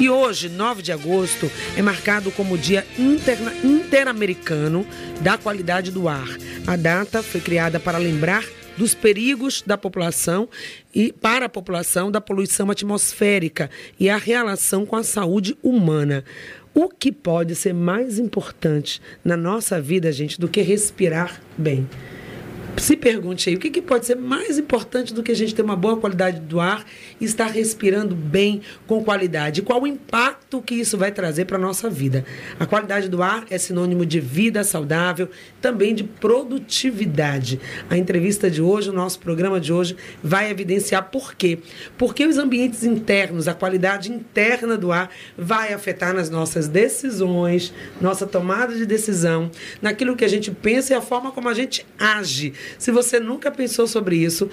E hoje, 9 de agosto, é marcado como Dia Interamericano da Qualidade do Ar. A data foi criada para lembrar dos perigos da população e para a população da poluição atmosférica e a relação com a saúde humana. O que pode ser mais importante na nossa vida, gente, do que respirar bem? Se pergunte aí, o que, que, pode ser mais importante do que a gente ter uma boa qualidade do ar e estar respirando bem, com qualidade? Qual o impacto que isso vai trazer para a nossa vida? A qualidade do ar é sinônimo de vida saudável, também de produtividade. A entrevista de hoje, o nosso programa de hoje, vai evidenciar por quê. Porque os ambientes internos, a qualidade interna do ar, vai afetar nas nossas decisões, nossa tomada de decisão, naquilo que a gente pensa e a forma como a gente age. Se você nunca pensou sobre isso,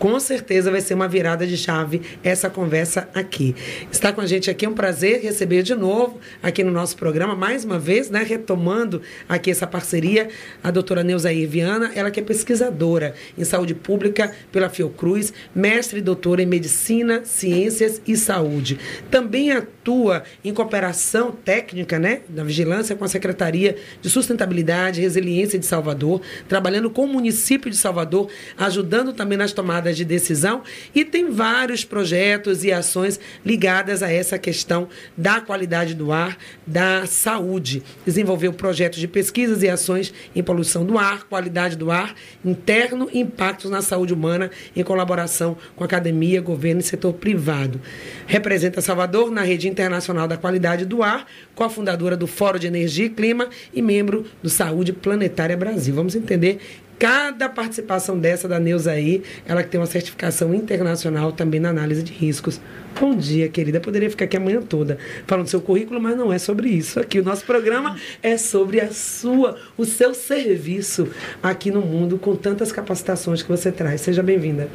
com certeza vai ser uma virada de chave essa conversa aqui. Está com a gente aqui, é um prazer receber de novo aqui no nosso programa, mais uma vez, né, retomando aqui essa parceria, a doutora Neuzair Viana, ela que é pesquisadora em saúde pública pela Fiocruz, mestre e doutora em medicina, ciências e saúde. Também atua em cooperação técnica, né, na vigilância com a Secretaria de Sustentabilidade e Resiliência de Salvador, trabalhando com o município de Salvador, ajudando também nas tomadas de decisão e tem vários projetos e ações ligadas a essa questão da qualidade do ar, da saúde. Desenvolveu projetos de pesquisas e ações em poluição do ar, qualidade do ar interno e impactos na saúde humana em colaboração com academia, governo e setor privado. Representa Salvador na rede internacional da qualidade do ar, cofundadora do Fórum de Energia e Clima e membro do Saúde Planetária Brasil. Vamos entender cada participação dessa da Neuza aí, ela que tem uma certificação internacional também na análise de riscos. Bom dia, querida. Poderia ficar aqui a manhã toda falando do seu currículo, mas não é sobre isso aqui. O nosso programa é sobre a sua, o seu serviço aqui no mundo com tantas capacitações que você traz. Seja bem-vinda.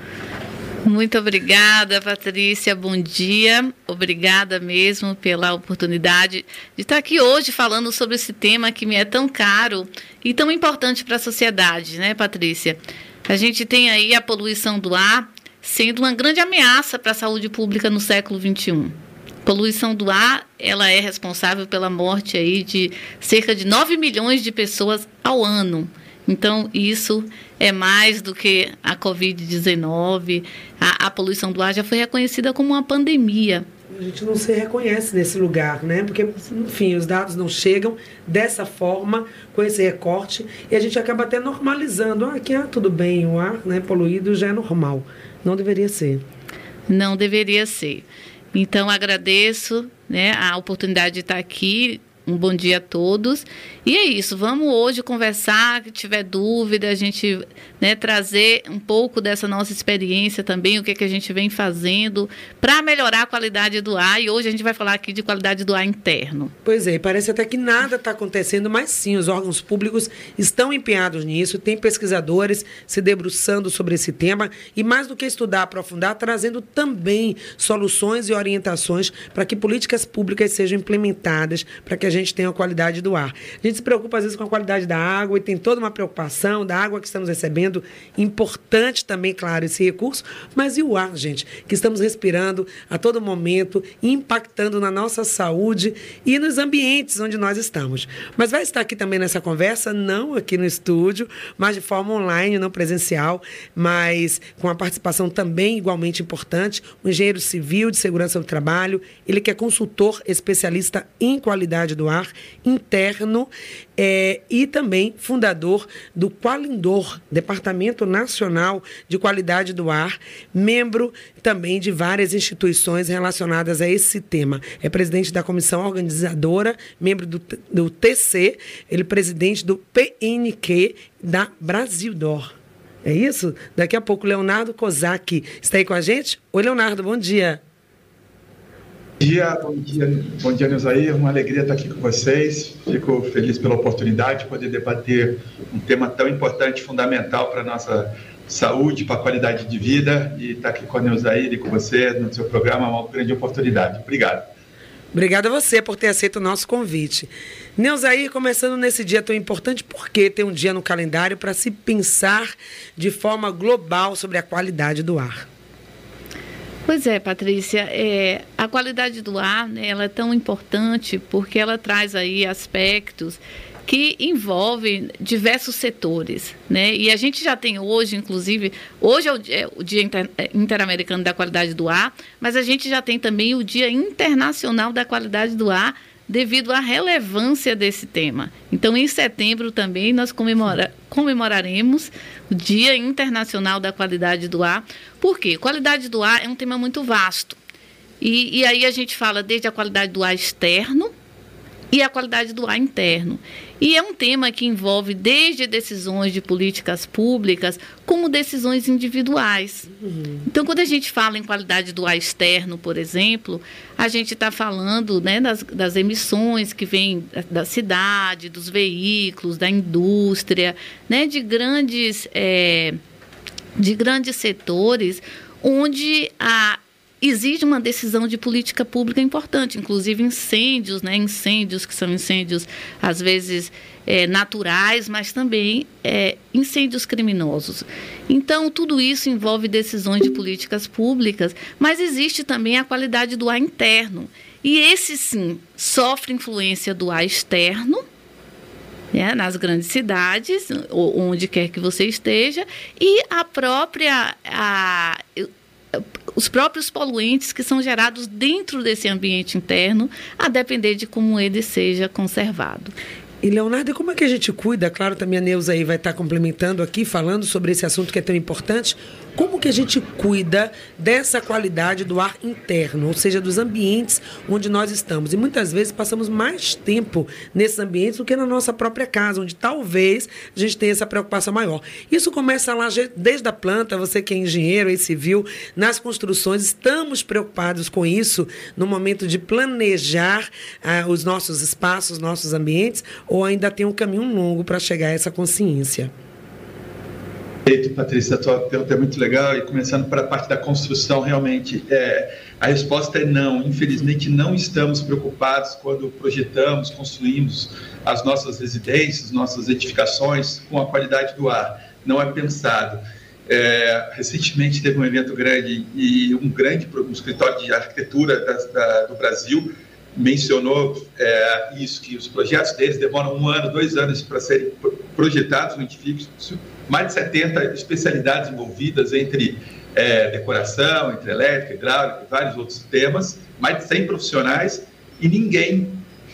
Muito obrigada, Patrícia. Bom dia. Obrigada mesmo pela oportunidade de estar aqui hoje falando sobre esse tema que me é tão caro e tão importante para a sociedade, né, Patrícia? A gente tem aí a poluição do ar sendo uma grande ameaça para a saúde pública no século XXI. Poluição do ar, ela é responsável pela morte aí de cerca de 9 milhões de pessoas ao ano. Então, isso é mais do que a Covid-19. A, a, poluição do ar já foi reconhecida como uma pandemia. A gente não se reconhece nesse lugar, né? Porque, enfim, os dados não chegam dessa forma, com esse recorte, e a gente acaba até normalizando. Ah, aqui, ah, tudo bem, o ar né, poluído já é normal. Não deveria ser. Não deveria ser. Então, agradeço né, a oportunidade de estar aqui um bom dia a todos. E é isso, vamos hoje conversar, que tiver dúvida, a gente né, trazer um pouco dessa nossa experiência também, o que, é que a gente vem fazendo para melhorar a qualidade do ar. E hoje a gente vai falar aqui de qualidade do ar interno. Pois é, parece até que nada está acontecendo, mas sim, os órgãos públicos estão empenhados nisso, tem pesquisadores se debruçando sobre esse tema e mais do que estudar, aprofundar, trazendo também soluções e orientações para que políticas públicas sejam implementadas, para que a gente tenha a qualidade do ar. A gente se preocupa às vezes com a qualidade da água e tem toda uma preocupação da água que estamos recebendo. Importante também, claro, esse recurso, mas e o ar, gente, que estamos respirando a todo momento, impactando na nossa saúde e nos ambientes onde nós estamos. Mas vai estar aqui também nessa conversa, não aqui no estúdio, mas de forma online, não presencial, mas com a participação também igualmente importante, o engenheiro civil de segurança do trabalho, ele que é consultor especialista em qualidade do ar interno é, e também fundador do Qualindor, Departamento Nacional de Qualidade do Ar, membro também de várias instituições relacionadas a esse tema. É presidente da comissão organizadora, membro do, do TC, ele é presidente do PNQ da Brasil Dor. É isso? Daqui a pouco, Leonardo Kozak está aí com a gente. Oi, Leonardo, bom dia. Bom dia, bom dia, bom dia, Neuzair. Uma alegria estar aqui com vocês. Fico feliz pela oportunidade de poder debater um tema tão importante, fundamental para a nossa saúde, para a qualidade de vida. E estar aqui com a Neuzair e com você no seu programa é uma grande oportunidade. Obrigado. Obrigada a você por ter aceito o nosso convite. Neuzair, começando nesse dia tão importante, por que ter um dia no calendário para se pensar de forma global sobre a qualidade do ar? Pois é, Patrícia, é, a qualidade do ar né, ela é tão importante porque ela traz aí aspectos que envolvem diversos setores, né? E a gente já tem hoje, inclusive, hoje é o Dia, dia é, Interamericano da Qualidade do Ar, mas a gente já tem também o Dia Internacional da Qualidade do Ar, devido à relevância desse tema. Então, em setembro também nós comemora, comemoraremos Dia Internacional da Qualidade do Ar. Por quê? Qualidade do ar é um tema muito vasto. E, e aí a gente fala desde a qualidade do ar externo, e a qualidade do ar interno. E é um tema que envolve desde decisões de políticas públicas como decisões individuais. Uhum. Então, quando a gente fala em qualidade do ar externo, por exemplo, a gente está falando né, das, das, emissões que vêm da cidade, dos veículos, da indústria, né, de grandes. É, de grandes setores onde a exige uma decisão de política pública importante, inclusive incêndios, né? Incêndios que são incêndios às vezes é, naturais, mas também é, incêndios criminosos. Então tudo isso envolve decisões de políticas públicas, mas existe também a qualidade do ar interno e esse sim sofre influência do ar externo. Né, nas grandes cidades, onde quer que você esteja, e a própria a, os próprios poluentes que são gerados dentro desse ambiente interno, a depender de como ele seja conservado. E, Leonardo, como é que a gente cuida? Claro, também a Neuza aí vai estar complementando aqui, falando sobre esse assunto que é tão importante. Como que a gente cuida dessa qualidade do ar interno, ou seja, dos ambientes onde nós estamos? E muitas vezes passamos mais tempo nesses ambientes do que na nossa própria casa, onde talvez a gente tenha essa preocupação maior. Isso começa lá desde a planta, você que é engenheiro e civil, nas construções, estamos preocupados com isso no momento de planejar ah, os nossos espaços, nossos ambientes, ou ainda tem um caminho longo para chegar a essa consciência? Perfeito, Patrícia. A tua pergunta é muito legal. E começando para a parte da construção, realmente, é, a resposta é não. Infelizmente, não estamos preocupados quando projetamos, construímos as nossas residências, nossas edificações com a qualidade do ar. Não é pensado. É, recentemente teve um evento grande e um grande um escritório de arquitetura da, da, do Brasil mencionou é, isso, que os projetos deles demoram um ano, dois anos para serem projetados no edifício, mais de 70 especialidades envolvidas entre é, decoração, entre elétrica, hidráulica e vários outros temas, mais de 100 profissionais e ninguém,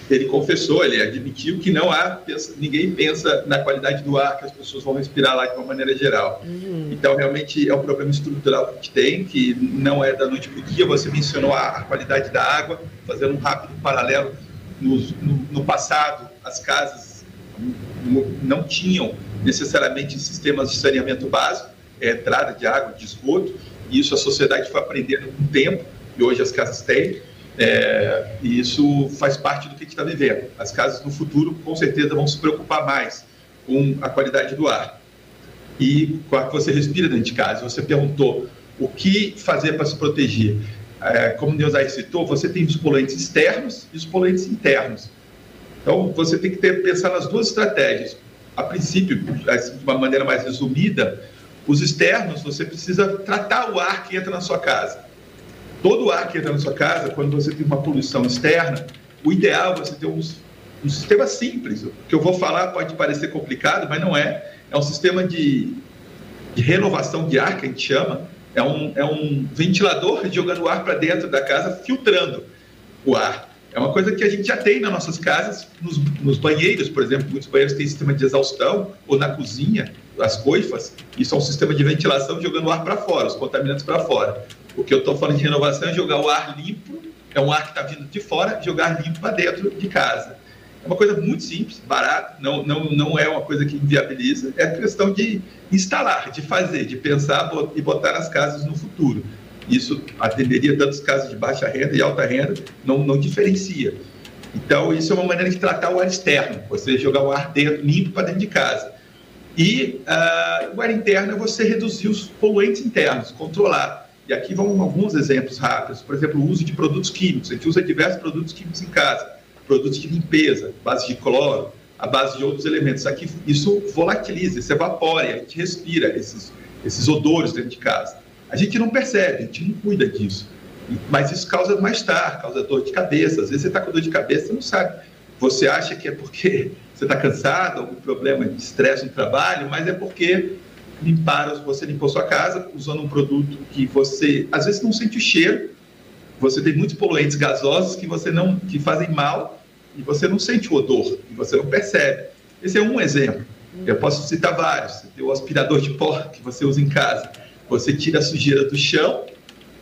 ele confessou, ele admitiu que não há, ninguém pensa na qualidade do ar que as pessoas vão respirar lá de uma maneira geral. Uhum. Então, realmente é um problema estrutural que a gente tem, que não é da noite para o dia, você mencionou a, a, qualidade da água, fazendo um rápido paralelo, no, no, no passado as casas não tinham necessariamente sistemas de saneamento básico, é, entrada de água, de esgoto, e isso a sociedade foi aprendendo com o tempo, e hoje as casas têm, é, e isso faz parte do que a gente está vivendo. As casas no futuro, com certeza, vão se preocupar mais com a qualidade do ar e com a que você respira dentro de casa. Você perguntou o que fazer para se proteger. É, como Deus aí citou, você tem os poluentes externos e os poluentes internos. Então, você tem que ter, pensar nas duas estratégias a princípio, assim, de uma maneira mais resumida, os externos, você precisa tratar o ar que entra na sua casa. Todo o ar que entra na sua casa, quando você tem uma poluição externa, o ideal é você ter um, sistema simples. O que eu vou falar pode parecer complicado, mas não é. É um sistema de, de renovação de ar, que a gente chama. É um, é um ventilador jogando o ar para dentro da casa, filtrando o ar. É uma coisa que a gente já tem nas nossas casas, nos, nos, banheiros, por exemplo, muitos banheiros têm sistema de exaustão, ou na cozinha, as coifas, isso é um sistema de ventilação jogando o ar para fora, os contaminantes para fora. O que eu estou falando de renovação é jogar o ar limpo, é um ar que está vindo de fora, jogar limpo para dentro de casa. É uma coisa muito simples, barata, não, não, não é uma coisa que inviabiliza, é questão de instalar, de fazer, de pensar e botar nas casas no futuro. Isso atenderia tantos casos de baixa renda e alta renda, não, não diferencia. Então, isso é uma maneira de tratar o ar externo, você jogar o ar dentro, limpo para dentro de casa. E uh, o ar interno é você reduzir os poluentes internos, controlar. E aqui vão alguns exemplos rápidos. Por exemplo, o uso de produtos químicos. A gente usa diversos produtos químicos em casa. Produtos de limpeza, base de cloro, a base de outros elementos. Aqui, isso volatiliza, isso evapora, a gente respira esses, esses odores dentro de casa a gente não percebe, a gente não cuida disso. Mas isso causa mais-estar, causa dor de cabeça. Às vezes você está com dor de cabeça e não sabe. Você acha que é porque você está cansado, algum problema de estresse no trabalho, mas é porque limparam, você limpou sua casa usando um produto que você às vezes não sente o cheiro. Você tem muitos poluentes gasosos que você não que fazem mal e você não sente o odor e você não percebe. Esse é um exemplo. Eu posso citar vários. Você tem o aspirador de pó que você usa em casa. Você tira a sujeira do chão,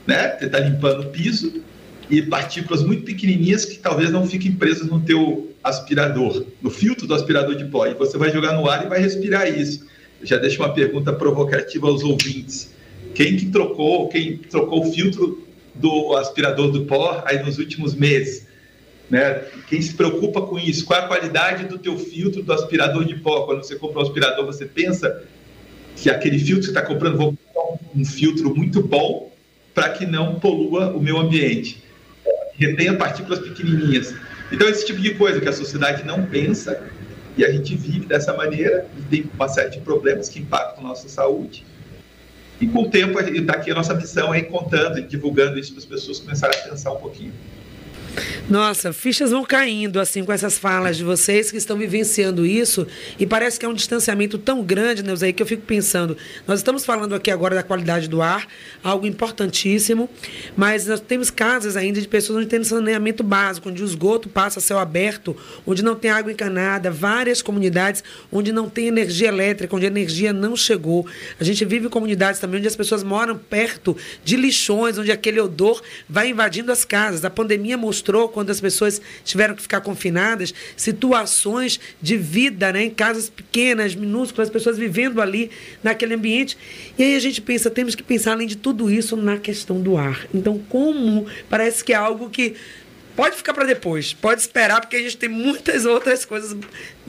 né? Você está limpando o piso e partículas muito pequenininhas que talvez não fiquem presas no teu aspirador, no filtro do aspirador de pó. E você vai jogar no ar e vai respirar isso. Eu já deixo uma pergunta provocativa aos ouvintes. Quem que trocou, quem trocou o filtro do aspirador do pó aí nos últimos meses? Né? Quem se preocupa com isso? Qual é a qualidade do teu filtro do aspirador de pó? Quando você compra um aspirador, você pensa que aquele filtro que você está comprando, vou um filtro muito bom para que não polua o meu ambiente. Retenha partículas pequenininhas. Então, esse tipo de coisa que a sociedade não pensa e a gente vive dessa maneira e tem uma série de problemas que impactam a nossa saúde. E com o tempo, está aqui a nossa missão aí contando e divulgando isso para as pessoas começarem a pensar um pouquinho. Nossa, fichas vão caindo assim com essas falas de vocês que estão vivenciando isso e parece que é um distanciamento tão grande, Neuza, que eu fico pensando. Nós estamos falando aqui agora da qualidade do ar, algo importantíssimo, mas nós temos casas ainda de pessoas onde tem saneamento básico, onde o esgoto passa a céu aberto, onde não tem água encanada, várias comunidades onde não tem energia elétrica, onde a energia não chegou. A gente vive comunidades também onde as pessoas moram perto de lixões, onde aquele odor vai invadindo as casas. A pandemia mostrou mostrou quando as pessoas tiveram que ficar confinadas, situações de vida, né, em casas pequenas, minúsculas, as pessoas vivendo ali naquele ambiente. E aí a gente pensa, temos que pensar além de tudo isso na questão do ar. Então, como parece que é algo que pode ficar para depois, pode esperar, porque a gente tem muitas outras coisas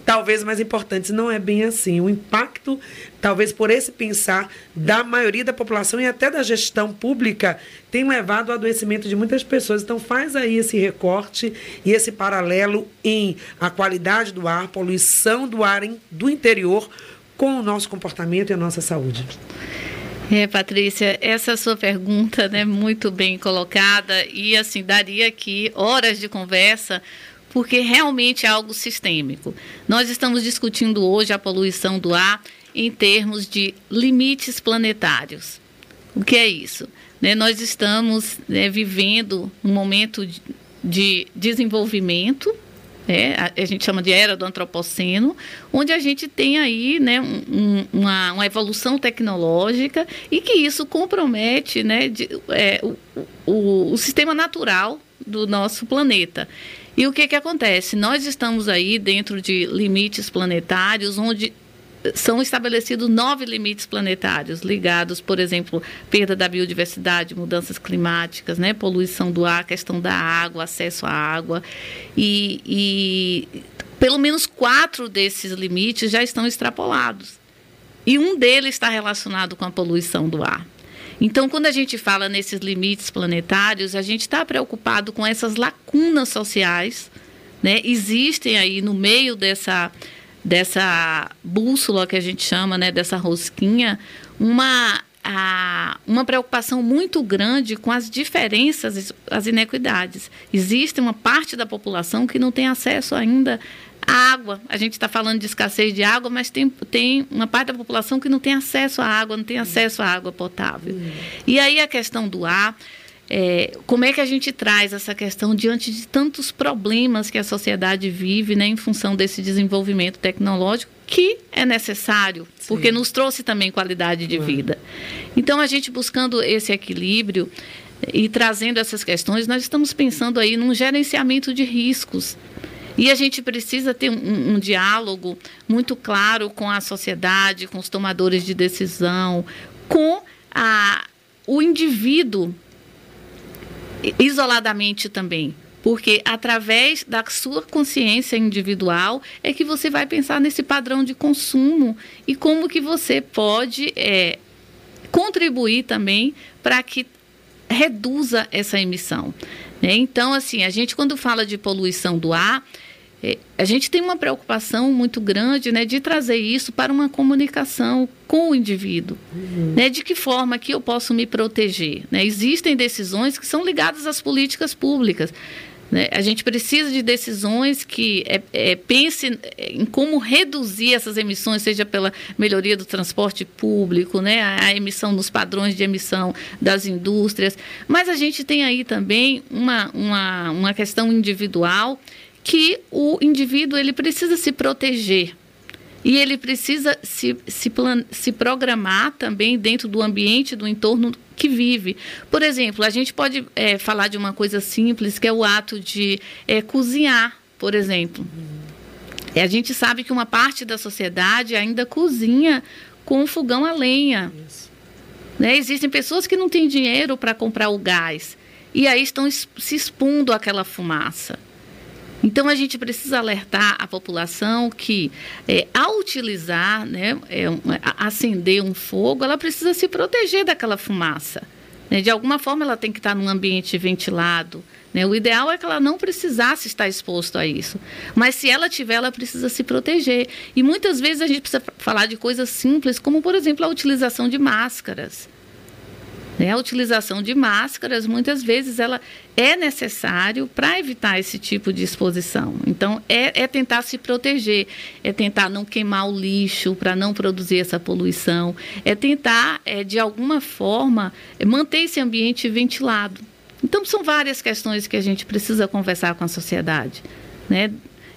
talvez mais importantes. Não é bem assim. O impacto, talvez por esse pensar da maioria da população e até da gestão pública, tem levado ao adoecimento de muitas pessoas. Então, faz aí esse recorte e esse paralelo em a qualidade do ar, poluição do ar em, do interior com o nosso comportamento e a nossa saúde. É, Patrícia, essa sua pergunta, né, muito bem colocada e assim daria aqui horas de conversa, porque realmente é algo sistêmico. Nós estamos discutindo hoje a poluição do ar em termos de limites planetários. O que é isso? Né, nós estamos né, vivendo um momento de, de desenvolvimento é, a, a, gente chama de era do antropoceno, onde a gente tem aí né, um, uma, uma, evolução tecnológica e que isso compromete né, de, é, o, o, o, sistema natural do nosso planeta. E o que, que acontece? Nós estamos aí dentro de limites planetários onde são estabelecidos nove limites planetários ligados, por exemplo, perda da biodiversidade, mudanças climáticas, né, poluição do ar, questão da água, acesso à água e, e pelo menos quatro desses limites já estão extrapolados e um deles está relacionado com a poluição do ar. Então, quando a gente fala nesses limites planetários, a gente está preocupado com essas lacunas sociais, né? Existem aí no meio dessa dessa bússola que a gente chama, né, dessa rosquinha, uma a, uma preocupação muito grande com as diferenças, as inequidades. Existe uma parte da população que não tem acesso ainda à água. A gente está falando de escassez de água, mas tem, tem uma parte da população que não tem acesso à água, não tem acesso à água potável. E aí a questão do ar é, como é que a gente traz essa questão diante de tantos problemas que a sociedade vive né, em função desse desenvolvimento tecnológico que é necessário, Sim. porque nos trouxe também qualidade de vida. Então, a gente buscando esse equilíbrio e trazendo essas questões, nós estamos pensando aí num gerenciamento de riscos. E a gente precisa ter um, um, diálogo muito claro com a sociedade, com os tomadores de decisão, com a, o indivíduo isoladamente também. Porque através da sua consciência individual é que você vai pensar nesse padrão de consumo e como que você pode é, contribuir também para que reduza essa emissão. Né? Então, assim, a gente quando fala de poluição do ar, a gente tem uma preocupação muito grande né, de trazer isso para uma comunicação com o indivíduo. Uhum. Né, de que forma que eu posso me proteger? Né? Existem decisões que são ligadas às políticas públicas. Né? A gente precisa de decisões que é, é, pense em como reduzir essas emissões, seja pela melhoria do transporte público, né? a, a emissão nos padrões de emissão das indústrias. Mas a gente tem aí também uma, uma, uma questão individual que o indivíduo ele precisa se proteger. E ele precisa se, se, plan, se programar também dentro do ambiente, do entorno que vive. Por exemplo, a gente pode é, falar de uma coisa simples, que é o ato de é, cozinhar, por exemplo. É, a gente sabe que uma parte da sociedade ainda cozinha com fogão a lenha. Né? Existem pessoas que não têm dinheiro para comprar o gás e aí estão se expondo àquela fumaça. Então a gente precisa alertar a população que é, ao utilizar, né, é, acender um fogo, ela precisa se proteger daquela fumaça. Né? De alguma forma ela tem que estar num ambiente ventilado. Né? O ideal é que ela não precisasse estar exposto a isso. Mas se ela tiver, ela precisa se proteger. E muitas vezes a gente precisa falar de coisas simples, como por exemplo a utilização de máscaras. Né? A utilização de máscaras, muitas vezes, ela é necessário para evitar esse tipo de exposição. Então, é, é, tentar se proteger, é tentar não queimar o lixo para não produzir essa poluição, é tentar, é, de alguma forma, manter esse ambiente ventilado. Então, são várias questões que a gente precisa conversar com a sociedade. Né?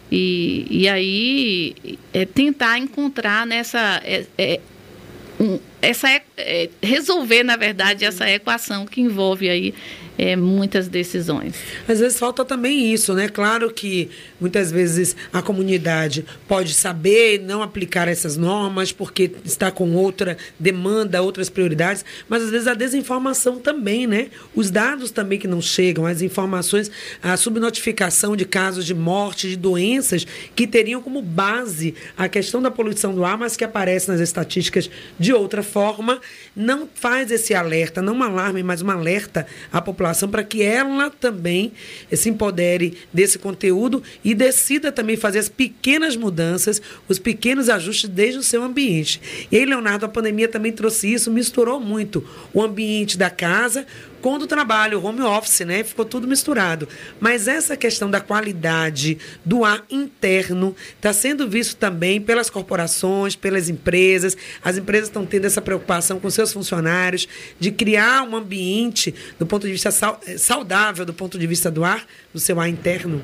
E, e aí, é tentar encontrar nessa. É, é, um, essa é, é, resolver, na verdade, essa equação que envolve aí é, muitas decisões. Às vezes falta também isso, né? Claro que muitas vezes a comunidade pode saber não aplicar essas normas porque está com outra demanda, outras prioridades, mas às vezes a desinformação também, né? Os dados também que não chegam, as informações, a subnotificação de casos de morte, de doenças que teriam como base a questão da poluição do ar, mas que aparece nas estatísticas de outra forma, não faz esse alerta, não um alarme, mas um alerta à população população para que ela também se empodere desse conteúdo e decida também fazer as pequenas mudanças, os pequenos ajustes desde o seu ambiente. E aí, Leonardo, a pandemia também trouxe isso, misturou muito o ambiente da casa com o do trabalho, home office, né? Ficou tudo misturado. Mas essa questão da qualidade do ar interno está sendo visto também pelas corporações, pelas empresas. As empresas estão tendo essa preocupação com seus funcionários de criar um ambiente do ponto de vista eh, saudável, do ponto de vista do ar, do seu ar interno.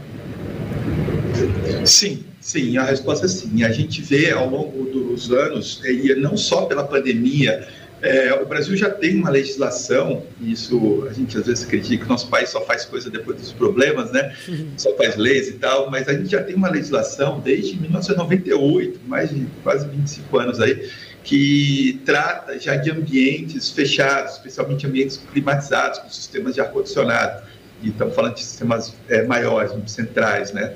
Sim, sim, a resposta é sim. A gente vê ao longo dos anos, eh, e não só pela pandemia, é, o Brasil já tem uma legislação, e isso a gente às vezes critica que o nosso país só faz coisa depois dos problemas, né? Só faz leis e tal, mas a gente já tem uma legislação desde 1998, mais de quase 25 anos aí, que trata já de ambientes fechados, especialmente ambientes climatizados, com sistemas de ar-condicionado. E estamos falando de sistemas é, maiores, centrais, né?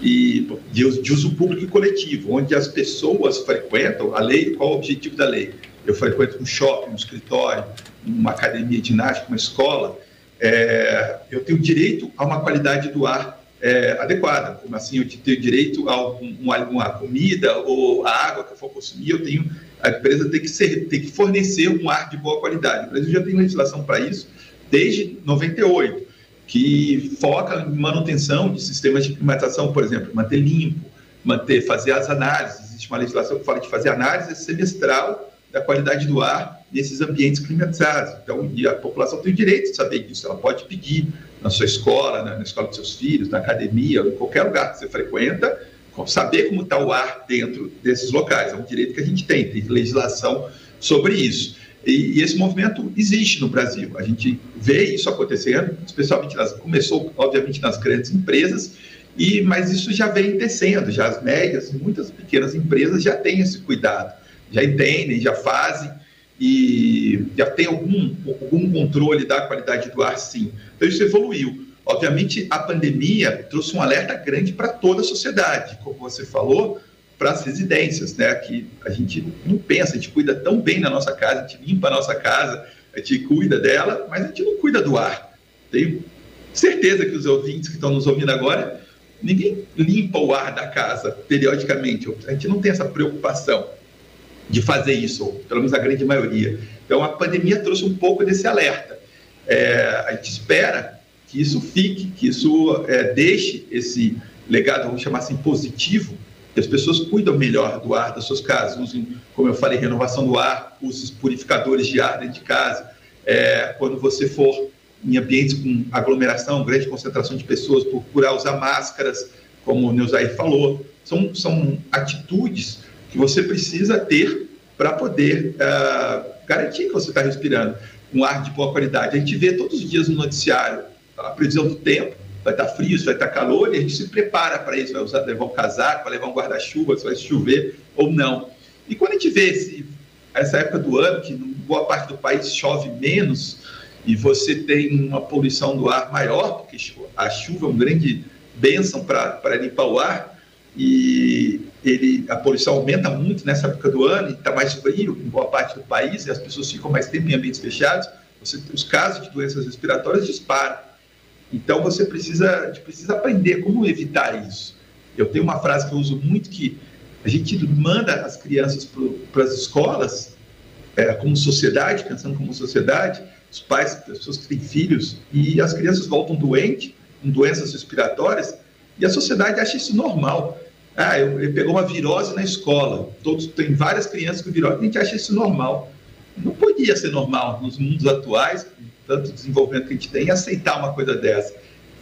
E de uso público e coletivo, onde as pessoas frequentam a lei. Qual o objetivo da lei? Eu frequento um shopping, um escritório, uma academia de ginástica, uma escola, é, eu tenho direito a uma qualidade do ar é, adequada. Como assim, eu tenho direito a um, uma comida ou a água que eu for consumir, eu tenho, a empresa tem que, ser, tem que fornecer um ar de boa qualidade. O Brasil já tem legislação para isso desde 98, que foca em manutenção de sistemas de climatização, por exemplo, manter limpo, manter, fazer as análises. Existe uma legislação que fala de fazer análise semestral da qualidade do ar nesses ambientes climatizados. Então, a população tem o direito de saber disso. Ela pode pedir na sua escola, na, escola dos seus filhos, na academia, em qualquer lugar que você frequenta, saber como está o ar dentro desses locais. É um direito que a gente tem, tem legislação sobre isso. E, e, esse movimento existe no Brasil. A gente vê isso acontecendo, especialmente nas, começou, obviamente, nas grandes empresas, e mas isso já vem descendo, já as médias, muitas pequenas empresas já têm esse cuidado já entendem, já fazem e já tem algum, algum controle da qualidade do ar, sim. Então, isso evoluiu. Obviamente, a pandemia trouxe um alerta grande para toda a sociedade, como você falou, para as residências, né? Que a gente não pensa, a gente cuida tão bem na nossa casa, a gente limpa a nossa casa, a gente cuida dela, mas a gente não cuida do ar. Tenho certeza que os ouvintes que estão nos ouvindo agora ninguém limpa o ar da casa periodicamente. A gente não tem essa preocupação de fazer isso, ou pelo menos a grande maioria. Então, a pandemia trouxe um pouco desse alerta. É, a gente espera que isso fique, que isso é, deixe esse legado, vamos chamar assim, positivo, que as pessoas cuidam melhor do ar das suas casas, usem, como eu falei, renovação do ar, usem purificadores de ar dentro de casa. É, quando você for em ambientes com aglomeração, grande concentração de pessoas, procurar usar máscaras, como o Neuzair falou. São, são atitudes que você precisa ter para poder uh, garantir que você está respirando um ar de boa qualidade. A gente vê todos os dias no noticiário a previsão do tempo, vai estar tá frio, vai estar tá calor, e a gente se prepara para isso, vai usar, levar um casaco, vai levar um guarda-chuva, se vai chover ou não. E quando a gente vê esse, essa época do ano, que boa parte do país chove menos, e você tem uma poluição do ar maior, porque a chuva é uma grande bênção para limpar o ar, e ele, a poluição aumenta muito nessa época do ano, e está mais frio em boa parte do país, e as pessoas ficam mais tempo em ambientes fechados, você, os casos de doenças respiratórias disparam. Então você precisa, precisa aprender como evitar isso. Eu tenho uma frase que eu uso muito que a gente manda as crianças para as escolas é, como sociedade, pensando como sociedade, os pais, as pessoas que têm filhos, e as crianças voltam doentes, com doenças respiratórias, e a sociedade acha isso normal. Ah, eu pegou uma virose na escola, todos tem várias crianças com virose, a gente acha isso normal. Não podia ser normal nos mundos atuais, tanto desenvolvimento que a gente tem, aceitar uma coisa dessa.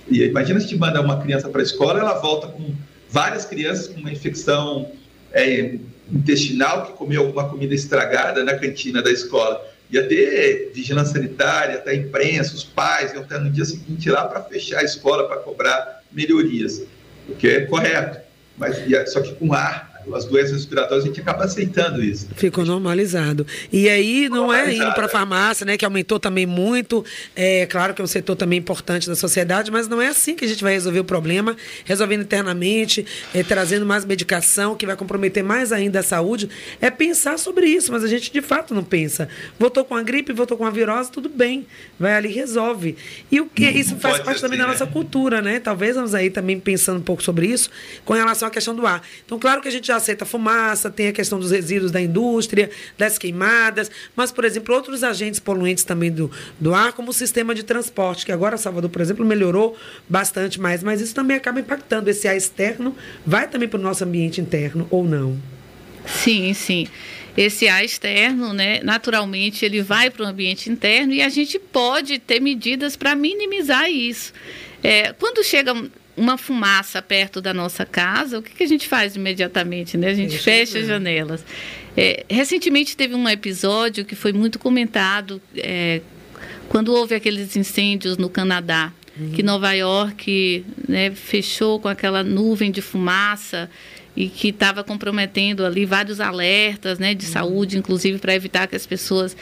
E imagina se gente manda uma criança para a escola, ela volta com várias crianças com uma infecção é, intestinal, que comeu alguma comida estragada na cantina da escola ia ter vigilância sanitária, até imprensa, os pais iam estar no dia seguinte lá para fechar a escola, para cobrar melhorias, o que é correto. Mas só que com ar as doenças respiratórias, a gente acaba aceitando isso. Ficou normalizado. E aí não é indo para a farmácia, né, que aumentou também muito. É claro que é um setor também importante da sociedade, mas não é assim que a gente vai resolver o problema, resolvendo internamente, é, trazendo mais medicação, que vai comprometer mais ainda a saúde. É pensar sobre isso, mas a gente de fato não pensa. Votou com a gripe, votou com a virose, tudo bem. Vai ali e resolve. E o que isso faz parte também assim, da nossa né? cultura, né? Talvez vamos aí também pensando um pouco sobre isso com relação à questão do ar. Então, claro que a gente já aceita fumaça, tem a questão dos resíduos da indústria, das queimadas, mas, por exemplo, outros agentes poluentes também do, do ar, como o sistema de transporte, que agora Salvador, por exemplo, melhorou bastante mais, mas isso também acaba impactando. Esse ar externo vai também para o nosso ambiente interno ou não? Sim, sim. Esse ar externo, né, naturalmente, ele vai para o ambiente interno e a gente pode ter medidas para minimizar isso. É, quando chega uma fumaça perto da nossa casa, o que, que a gente faz imediatamente? Né? A gente fecha as janelas. É, recentemente teve um episódio que foi muito comentado é, quando houve aqueles incêndios no Canadá, uhum. que Nova York né, fechou com aquela nuvem de fumaça e que estava comprometendo ali vários alertas né, de uhum. saúde, inclusive para evitar que as pessoas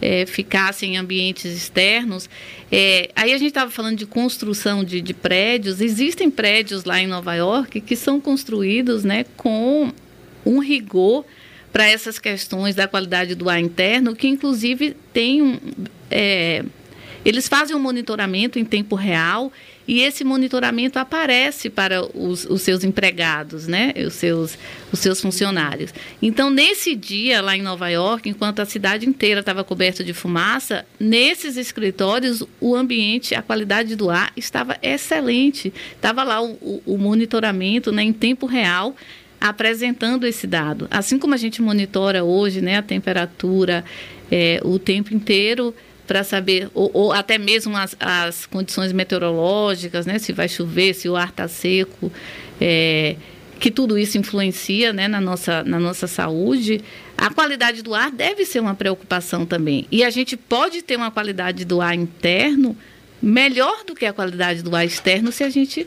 é, ficassem em ambientes externos. É, aí a gente estava falando de construção de, de, prédios. Existem prédios lá em Nova York que são construídos né, com um rigor para essas questões da qualidade do ar interno, que inclusive tem um. É, eles fazem um monitoramento em tempo real e esse monitoramento aparece para os, os, seus empregados, né? os, seus, os seus funcionários. Então, nesse dia, lá em Nova York, enquanto a cidade inteira estava coberta de fumaça, nesses escritórios, o ambiente, a qualidade do ar estava excelente. Estava lá o, o, monitoramento né, em tempo real apresentando esse dado. Assim como a gente monitora hoje né, a temperatura é, o tempo inteiro, para saber, ou, ou, até mesmo as, as, condições meteorológicas, né? Se vai chover, se o ar está seco, é, que tudo isso influencia né, na, nossa, na nossa saúde. A qualidade do ar deve ser uma preocupação também. E a gente pode ter uma qualidade do ar interno melhor do que a qualidade do ar externo se a gente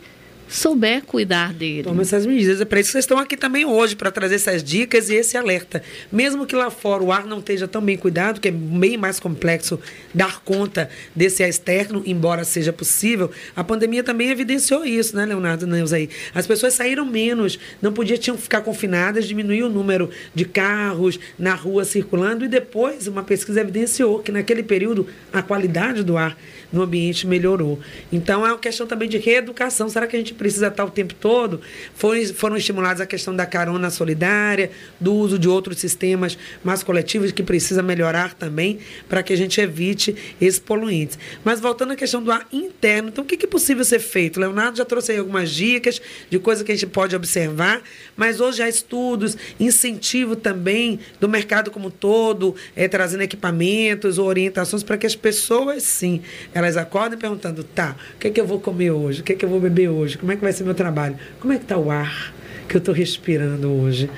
souber cuidar dele. Toma essas medidas. É para isso que vocês estão aqui também hoje, para trazer essas dicas e esse alerta. Mesmo que lá fora o ar não esteja tão bem cuidado, que é bem mais complexo dar conta desse ar externo, embora seja possível, a pandemia também evidenciou isso, né, Leonardo Neus aí. As pessoas saíram menos, não podiam tinham ficar confinadas, diminuiu o número de carros na rua circulando e depois uma pesquisa evidenciou que naquele período a qualidade do ar no ambiente melhorou. Então é uma questão também de reeducação. Será que a gente precisa estar o tempo todo? Foi, foram estimulados a questão da carona solidária, do uso de outros sistemas mais coletivos que precisa melhorar também para que a gente evite esses poluentes. Mas voltando à questão do ar interno, então o que é possível ser feito? Leonardo já trouxe aí algumas dicas de coisas que a gente pode observar, mas hoje há estudos, incentivo também do mercado como todo, é, trazendo equipamentos ou orientações para que as pessoas, sim, elas acordem perguntando, tá, o que é que eu vou comer hoje? O que é que eu vou beber hoje? Como é que vai ser meu trabalho? Como é que está o ar que eu estou respirando hoje?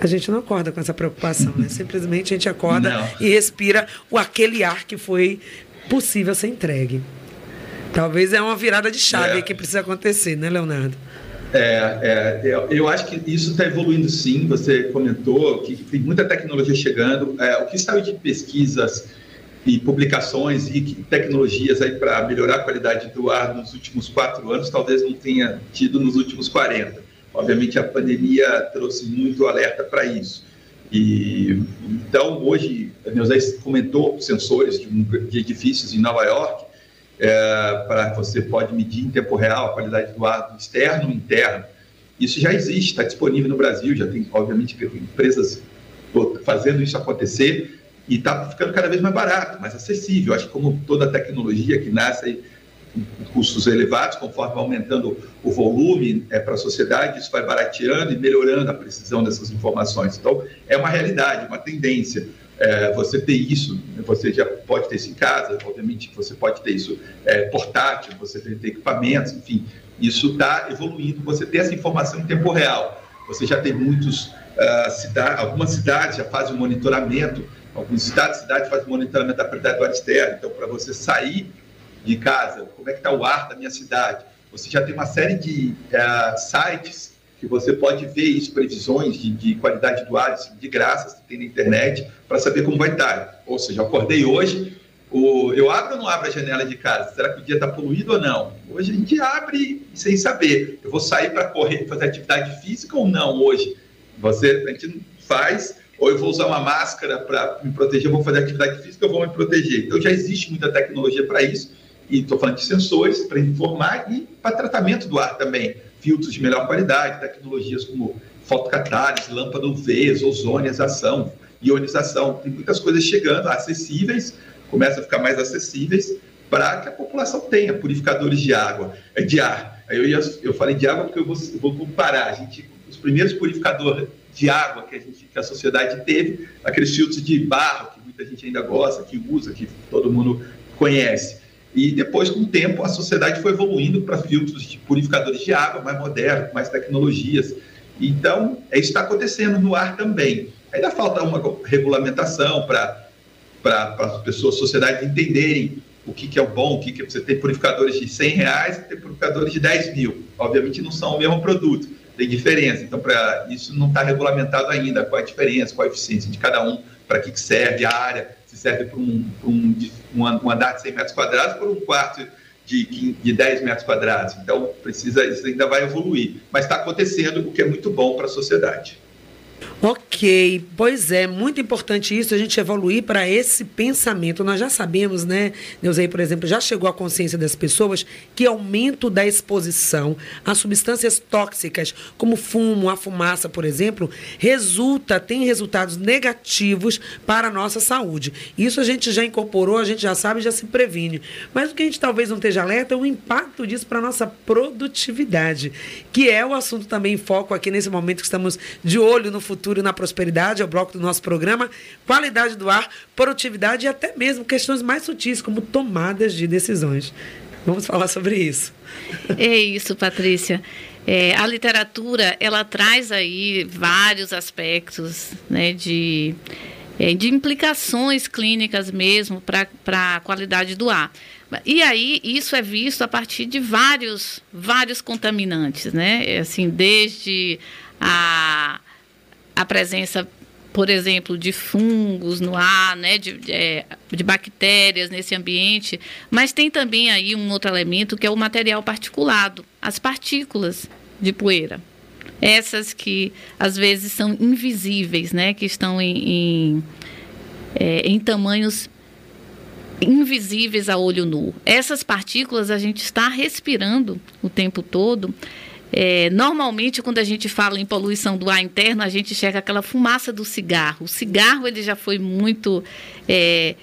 A gente não acorda com essa preocupação, né? Simplesmente a gente acorda não. e respira o aquele ar que foi possível ser entregue. Talvez é uma virada de chave é. que precisa acontecer, né, Leonardo? É, é, eu acho que isso está evoluindo sim. Você comentou que tem muita tecnologia chegando. É, o que saiu de pesquisas e publicações e tecnologias aí para melhorar a qualidade do ar nos últimos quatro anos, talvez não tenha tido nos últimos 40. Obviamente a pandemia trouxe muito alerta para isso. E então hoje, a Neusé comentou sensores de, de edifícios em Nova York é, para você pode medir em tempo real a qualidade do ar externo e interno. Isso já existe, está disponível no Brasil, já tem, obviamente, empresas fazendo isso acontecer e está ficando cada vez mais barato, mais acessível. Acho que como toda tecnologia que nasce com custos elevados, conforme vai aumentando o volume é, para a sociedade, isso vai barateando e melhorando a precisão dessas informações. Então, é uma realidade, uma tendência é, você ter isso, você já pode ter isso em casa, obviamente você pode ter isso é, portátil, você tem equipamentos, enfim, isso está evoluindo, você ter essa informação em tempo real. Você já tem muitos, uh, algumas cidades já fazem o monitoramento, alguns estados cidades fazem monitoramento da qualidade do ar externo, então para você sair de casa, como é que está o ar da minha cidade? Você já tem uma série de uh, sites que você pode ver isso, previsões de, de qualidade do ar, assim, de graça, que tem na internet, para saber como vai estar. Ou seja, acordei hoje, o, eu abro ou não abro a janela de casa? Será que o dia está poluído ou não? Hoje a gente abre sem saber. Eu vou sair para correr, fazer atividade física ou não hoje? Você, a gente faz, ou eu vou usar uma máscara para me proteger, vou fazer atividade física, eu vou me proteger. Então já existe muita tecnologia para isso, e estou falando de sensores para informar e para tratamento do ar também filtros de melhor qualidade, tecnologias como fotocatálise, lâmpada UV, ozonização, ionização, tem muitas coisas chegando, acessíveis, começa a ficar mais acessíveis para que a população tenha purificadores de água, é, de ar. Eu, eu falei de água porque eu vou, vou comparar. A gente, os primeiros purificadores de água que a, gente, que a sociedade teve, aqueles filtros de barro que muita gente ainda gosta, que usa, que todo mundo conhece. E depois, com o tempo, a sociedade foi evoluindo para filtros de purificadores de água mais modernos, mais tecnologias. Então, é isso está acontecendo no ar também. Ainda falta uma regulamentação para as pessoas, sociedade entenderem o que, que é o bom, o que, que é, você tem purificadores de 100 reais e tem purificadores de 10 mil. Obviamente não são o mesmo produto, tem diferença. Então, para isso não está regulamentado ainda, qual é a diferença, qual a eficiência de cada um, para que, que serve a área se serve para um, um, um, andar de 100 metros quadrados por um quarto de, de 10 metros quadrados. Então, precisa, isso ainda vai evoluir. Mas está acontecendo, o que é muito bom para a sociedade. Ok, pois é, muito importante isso, a gente evoluir para esse pensamento. Nós já sabemos, né, Neusei, por exemplo, já chegou à consciência das pessoas que aumento da exposição a substâncias tóxicas, como fumo, a fumaça, por exemplo, resulta, tem resultados negativos para a nossa saúde. Isso a gente já incorporou, a gente já sabe, já se previne. Mas o que a gente talvez não esteja alerta é o impacto disso para a nossa produtividade, que é o assunto também em foco aqui nesse momento que estamos de olho no futuro e na prosperidade, é o bloco do nosso programa. Qualidade do ar, produtividade e até mesmo questões mais sutis, como tomadas de decisões. Vamos falar sobre isso. É isso, Patrícia. É, a literatura, ela traz aí vários aspectos né, de, é, de implicações clínicas mesmo para a qualidade do ar. E aí, isso é visto a partir de vários, vários contaminantes, né? É assim, desde a a presença, por exemplo, de fungos no ar, né, de, de, é, de bactérias nesse ambiente, mas tem também aí um outro elemento que é o material particulado, as partículas de poeira. Essas que às vezes são invisíveis, né, que estão em, em, é, em tamanhos invisíveis a olho nu. Essas partículas a gente está respirando o tempo todo. É, normalmente, quando a gente fala em poluição do ar interno, a gente enxerga aquela fumaça do cigarro. O cigarro ele já foi muito é,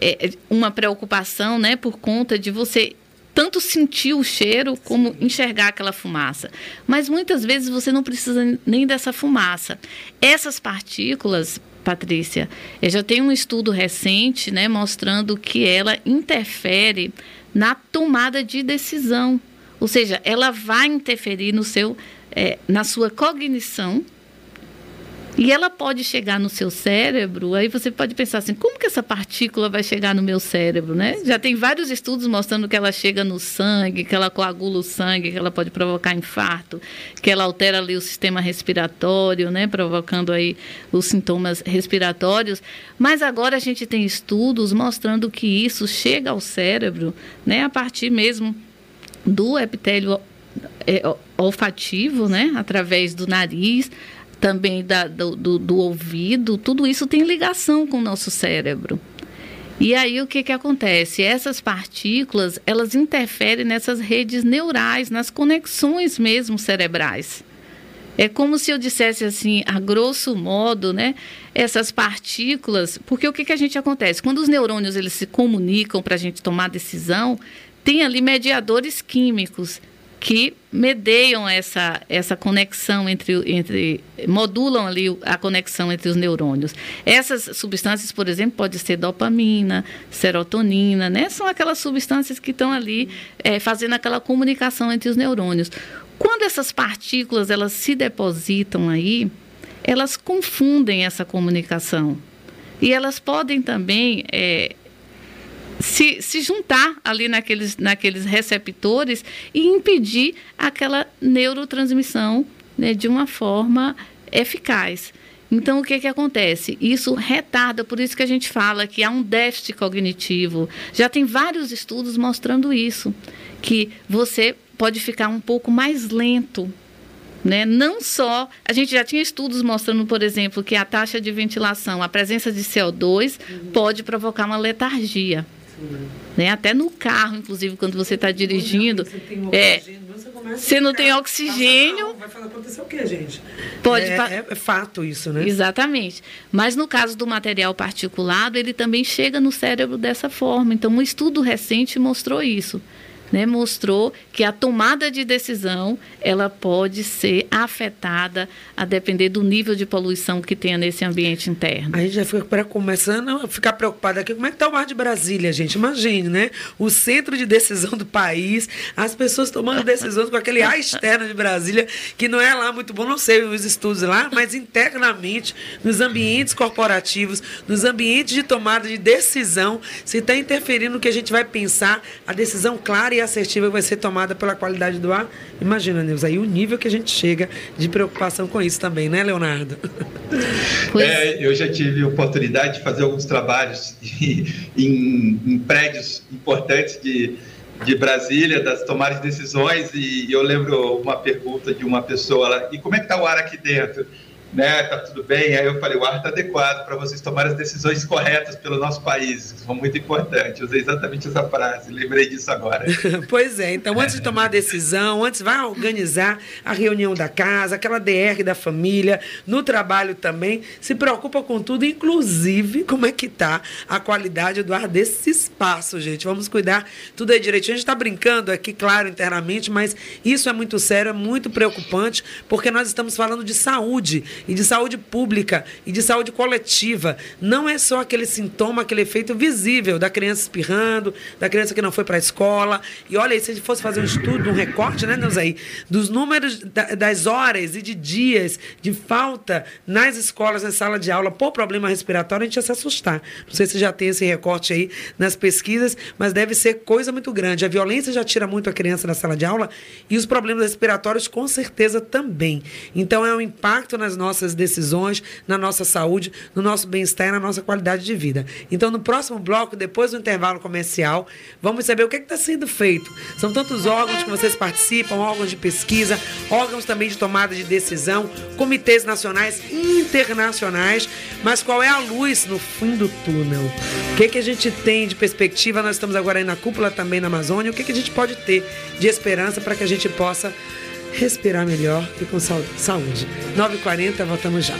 é, uma preocupação, né, por conta de você tanto sentir o cheiro como enxergar aquela fumaça. Mas muitas vezes você não precisa nem dessa fumaça. Essas partículas, Patrícia, eu já tem um estudo recente, né, mostrando que ela interfere na tomada de decisão. Ou seja, ela vai interferir no seu, é, na sua cognição e ela pode chegar no seu cérebro, aí você pode pensar assim, como que essa partícula vai chegar no meu cérebro, né? Já tem vários estudos mostrando que ela chega no sangue, que ela coagula o sangue, que ela pode provocar infarto, que ela altera ali o sistema respiratório, né, provocando aí os sintomas respiratórios. Mas agora a gente tem estudos mostrando que isso chega ao cérebro, né, a partir mesmo do epitélio é, olfativo, né, através do nariz, também da, do, do, do ouvido, tudo isso tem ligação com o nosso cérebro. E aí o que, que acontece? Essas partículas, elas interferem nessas redes neurais, nas conexões mesmo cerebrais. É como se eu dissesse assim, a grosso modo, né? Essas partículas, porque o que, que a gente acontece? Quando os neurônios eles se comunicam para a gente tomar decisão, tem ali mediadores químicos que medeiam essa, essa conexão entre, entre. modulam ali a conexão entre os neurônios. Essas substâncias, por exemplo, pode ser dopamina, serotonina, né? São aquelas substâncias que estão ali é, fazendo aquela comunicação entre os neurônios. Quando essas partículas elas se depositam aí, elas confundem essa comunicação. E elas podem também é, se, se juntar ali naqueles, naqueles receptores e impedir aquela neurotransmissão né, de uma forma eficaz. Então, o que, que acontece? Isso retarda, por isso que a gente fala que há um déficit cognitivo. Já tem vários estudos mostrando isso, que você pode ficar um pouco mais lento. Né? Não só, a gente já tinha estudos mostrando, por exemplo, que a taxa de ventilação, a presença de CO2 uhum. pode provocar uma letargia. Né? Até no carro, inclusive, quando você está dirigindo. Você, é, você não tem oxigênio. Vai falar, acontecer o quê, gente? Pode é, é, é, fato isso, né? Exatamente. Mas no caso do material particulado, ele também chega no cérebro dessa forma. Então, um estudo recente mostrou isso né, mostrou que a tomada de decisão ela pode ser afetada a depender do nível de poluição que tenha nesse ambiente interno. A gente já fica começando a ficar preocupada aqui. Como é que está o mar de Brasília, gente? Imagine, né? O centro de decisão do país, as pessoas tomando decisões com aquele ar externo de Brasília, que não é lá muito bom, não sei os estudos lá, mas internamente, nos ambientes corporativos, nos ambientes de tomada de decisão, se está interferindo no que a gente vai pensar, a decisão clara e assertiva vai ser tomada pela qualidade do ar. Imagina, Nilza, aí o nível que a gente chega de preocupação com isso também, né, Leonardo? É, eu já tive oportunidade de fazer alguns trabalhos em, em prédios importantes de, de Brasília, das tomadas de decisões, e eu lembro uma pergunta de uma pessoa lá, e como é que está o ar aqui dentro? Né, tá tudo bem. Aí eu falei, o ar está adequado para vocês tomarem as decisões corretas pelo nosso país. Isso foi muito importante. Usei exatamente essa frase, lembrei disso agora. pois é, então antes de tomar a decisão, antes vai organizar a reunião da casa, aquela DR da família, no trabalho também, se preocupa com tudo, inclusive como é que tá a qualidade do ar desse espaço, gente. Vamos cuidar tudo aí direitinho. A gente está brincando aqui, claro, internamente, mas isso é muito sério, é muito preocupante, porque nós estamos falando de saúde e de saúde pública e de saúde coletiva. Não é só aquele sintoma, aquele efeito visível da criança espirrando, da criança que não foi para a escola. E olha aí, se a gente fosse fazer um estudo, um recorte, né, aí dos números das horas e de dias de falta nas escolas, na sala de aula, por problema respiratório, a gente ia se assustar. Não sei se já tem esse recorte aí nas pesquisas, mas deve ser coisa muito grande. A violência já tira muito a criança da sala de aula e os problemas respiratórios, com certeza, também. Então, é um impacto nas nossas nossas decisões, na nossa saúde, no nosso bem-estar e na nossa qualidade de vida. Então, no próximo bloco, depois do intervalo comercial, vamos saber o que é está sendo feito. São tantos órgãos que vocês participam, órgãos de pesquisa, órgãos também de tomada de decisão, comitês nacionais e internacionais mas qual é a luz no fim do túnel? O que, que a gente tem de perspectiva? Nós estamos agora aí na cúpula também na Amazônia. O que, que a gente pode ter de esperança para que a gente possa respirar melhor e com saúde? 9h40, voltamos já.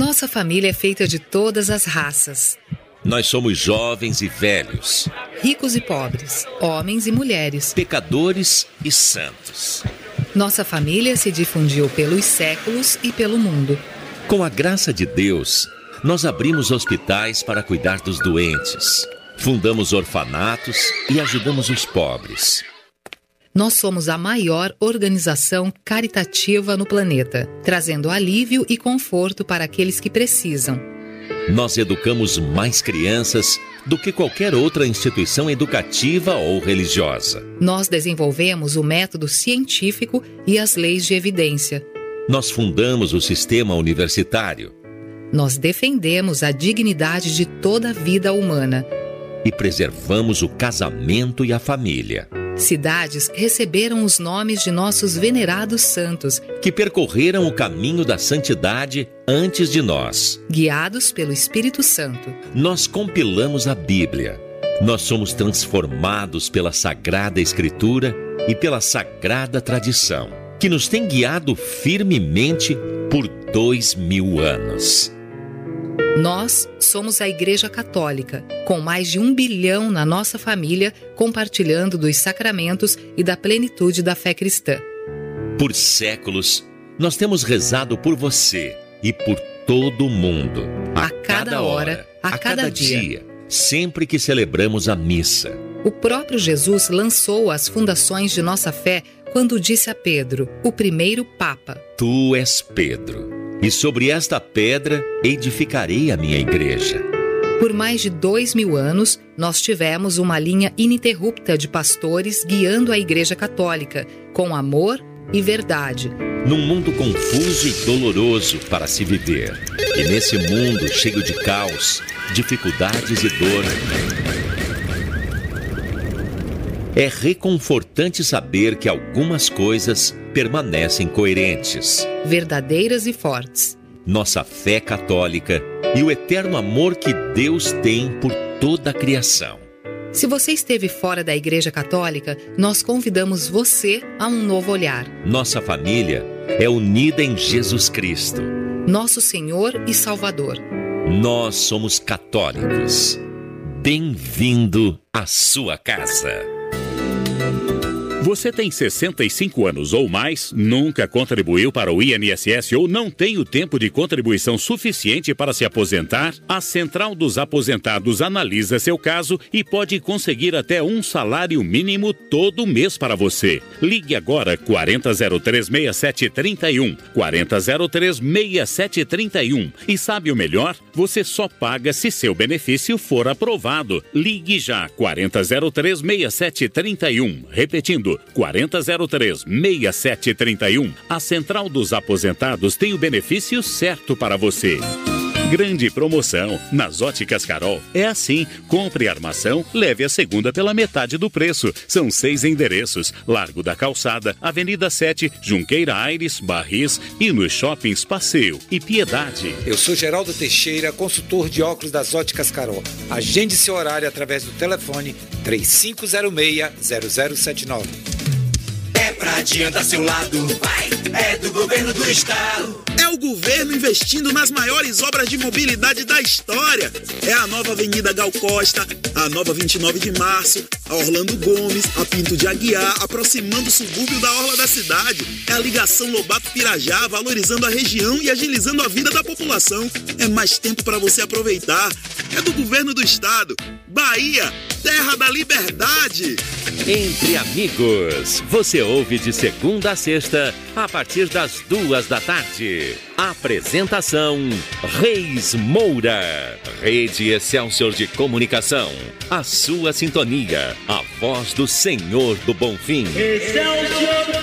Nossa família é feita de todas as raças. Nós somos jovens e velhos, ricos e pobres, homens e mulheres, pecadores e santos. Nossa família se difundiu pelos séculos e pelo mundo. Com a graça de Deus, nós abrimos hospitais para cuidar dos doentes, fundamos orfanatos e ajudamos os pobres. Nós somos a maior organização caritativa no planeta, trazendo alívio e conforto para aqueles que precisam. Nós educamos mais crianças do que qualquer outra instituição educativa ou religiosa. Nós desenvolvemos o método científico e as leis de evidência. Nós fundamos o sistema universitário. Nós defendemos a dignidade de toda a vida humana. E preservamos o casamento e a família. Cidades receberam os nomes de nossos venerados santos, que percorreram o caminho da santidade antes de nós. Guiados pelo Espírito Santo. Nós compilamos a Bíblia. Nós somos transformados pela Sagrada Escritura e pela Sagrada Tradição, que nos tem guiado firmemente por dois mil anos. Nós somos a Igreja Católica, com mais de um bilhão na nossa família, compartilhando dos sacramentos e da plenitude da fé cristã. Por séculos, nós temos rezado por você e por todo o mundo. A, a cada hora, a, a cada, cada dia. dia, sempre que celebramos a missa. O próprio Jesus lançou as fundações de nossa fé quando disse a Pedro, o primeiro Papa: Tu és Pedro e sobre esta pedra edificarei a minha igreja. Por mais de dois mil anos, nós tivemos uma linha ininterrupta de pastores guiando a Igreja Católica, com amor e verdade. Num mundo confuso e doloroso para se viver. E nesse mundo cheio de caos, dificuldades e dor. É reconfortante saber que algumas coisas permanecem coerentes, verdadeiras e fortes. Nossa fé católica e o eterno amor que Deus tem por toda a criação. Se você esteve fora da Igreja Católica, nós convidamos você a um novo olhar. Nossa família é unida em Jesus Cristo, nosso Senhor e Salvador. Nós somos católicos. Bem-vindo à sua casa. Você tem 65 anos ou mais, nunca contribuiu para o INSS ou não tem o tempo de contribuição suficiente para se aposentar? A Central dos Aposentados analisa seu caso e pode conseguir até um salário mínimo todo mês para você. Ligue agora 40036731, 40036731. E sabe o melhor? Você só paga se seu benefício for aprovado. Ligue já 40036731. Repetindo 4003 6731. A Central dos Aposentados tem o benefício certo para você. Grande promoção. Nas óticas Carol é assim: compre armação, leve a segunda pela metade do preço. São seis endereços: Largo da Calçada, Avenida 7, Junqueira Aires, Barris e nos shoppings Passeio e Piedade. Eu sou Geraldo Teixeira, consultor de óculos das óticas Carol. Agende seu horário através do telefone 3506-0079. Pra adiantar seu lado, vai, é do governo do estado. É o governo investindo nas maiores obras de mobilidade da história. É a nova Avenida Gal Costa, a nova 29 de Março, a Orlando Gomes, a Pinto de Aguiar, aproximando o subúrbio da orla da cidade. É a ligação Lobato-Pirajá, valorizando a região e agilizando a vida da população. É mais tempo para você aproveitar. É do governo do estado. Bahia, terra da liberdade. Entre amigos, você ouve de segunda a sexta, a partir das duas da tarde. Apresentação Reis Moura, Rede Excelsior de Comunicação. A sua sintonia, a voz do Senhor do Bom Fim. Excelsior!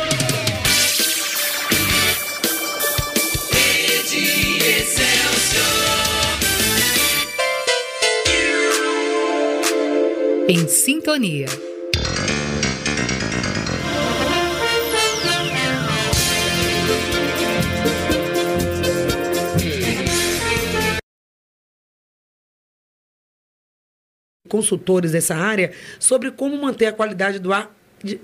Em sintonia. Consultores dessa área sobre como manter a qualidade do ar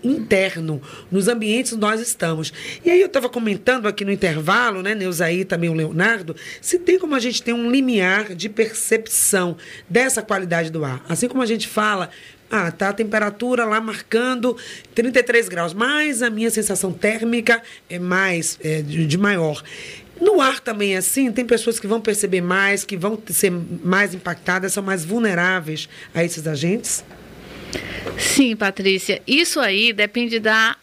interno, nos ambientes nós estamos. E aí eu estava comentando aqui no intervalo, né, Neuzaí, também o Leonardo, se tem como a gente ter um limiar de percepção dessa qualidade do ar. Assim como a gente fala, ah, tá a temperatura lá marcando 33 graus, mas a minha sensação térmica é mais, é, de, de maior. No ar também é assim, tem pessoas que vão perceber mais, que vão ser mais impactadas, são mais vulneráveis a esses agentes? Sim, Patrícia. Isso aí depende da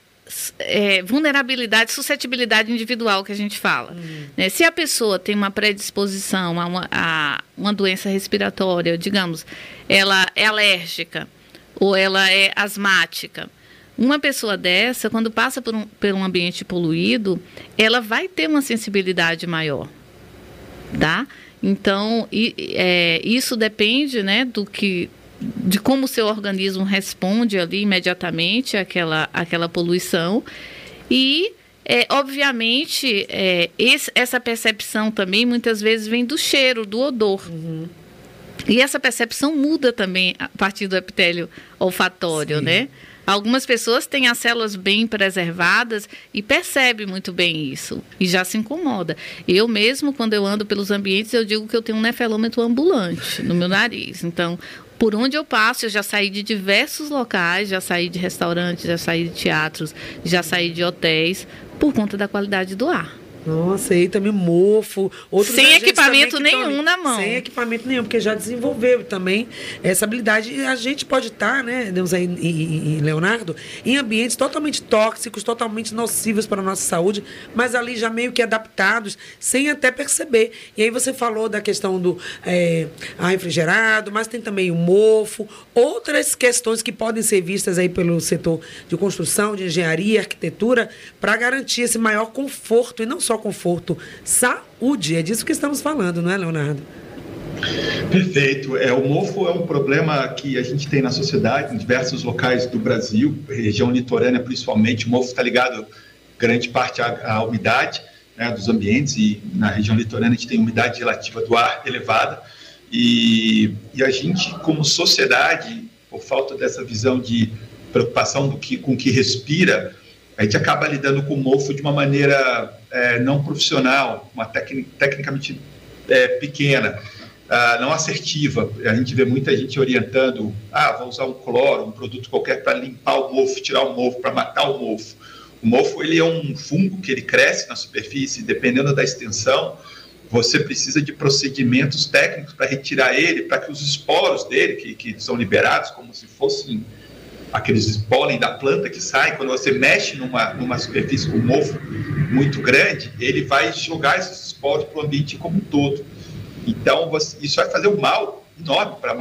é, vulnerabilidade, suscetibilidade individual que a gente fala. Hum. Né? Se a pessoa tem uma predisposição a uma, a uma doença respiratória, digamos, ela é alérgica ou ela é asmática, uma pessoa dessa, quando passa por um, por um ambiente poluído, ela vai ter uma sensibilidade maior, tá? Então, e, é, isso depende, né, do que de como o seu organismo responde ali imediatamente àquela, àquela poluição. E, é, obviamente, é, esse, essa percepção também muitas vezes vem do cheiro, do odor. Uhum. E essa percepção muda também a partir do epitélio olfatório, Sim. né? Algumas pessoas têm as células bem preservadas e percebem muito bem isso e já se incomoda. Eu mesmo, quando eu ando pelos ambientes, eu digo que eu tenho um nefalômetro ambulante no meu nariz. Então, por onde eu passo, eu já saí de diversos locais, já saí de restaurantes, já saí de teatros, já saí de hotéis, por conta da qualidade do ar. Nossa, aí também mofo. Outros sem equipamento nenhum na mão. Sem equipamento nenhum, porque já desenvolveu também essa habilidade. E a gente pode estar, né, Deus aí e, e, Leonardo, em ambientes totalmente tóxicos, totalmente nocivos para a nossa saúde, mas ali já meio que adaptados, sem até perceber. E aí você falou da questão do é, ar refrigerado, mas tem também o mofo, outras questões que podem ser vistas aí pelo setor de construção, de engenharia, arquitetura, para garantir esse maior conforto e não só só conforto, saúde. É disso que estamos falando, não é, Leonardo? Perfeito. É, o mofo é um problema que a gente tem na sociedade, em diversos locais do Brasil, região litorânea principalmente. O mofo está ligado grande parte à, à umidade né, dos ambientes e na região litorânea a gente tem umidade relativa do ar elevada. E, e a gente, como sociedade, por falta dessa visão de preocupação do que, com o que respira, a gente acaba lidando com o mofo de uma maneira é, não profissional, uma tecnicamente é, pequena, uh, não assertiva. A gente vê muita gente orientando, ah, vou usar um cloro, um produto qualquer para limpar o mofo, tirar o mofo, para matar o mofo. O mofo ele é um fungo que ele cresce na superfície, dependendo da extensão, você precisa de procedimentos técnicos para retirar ele, para que os esporos dele, que, que são liberados como se fossem aqueles pólen da planta que saem, quando você mexe numa, numa superfície com mofo muito grande, ele vai jogar esses esporos para o ambiente como um todo. Então, você, isso vai fazer um mal enorme para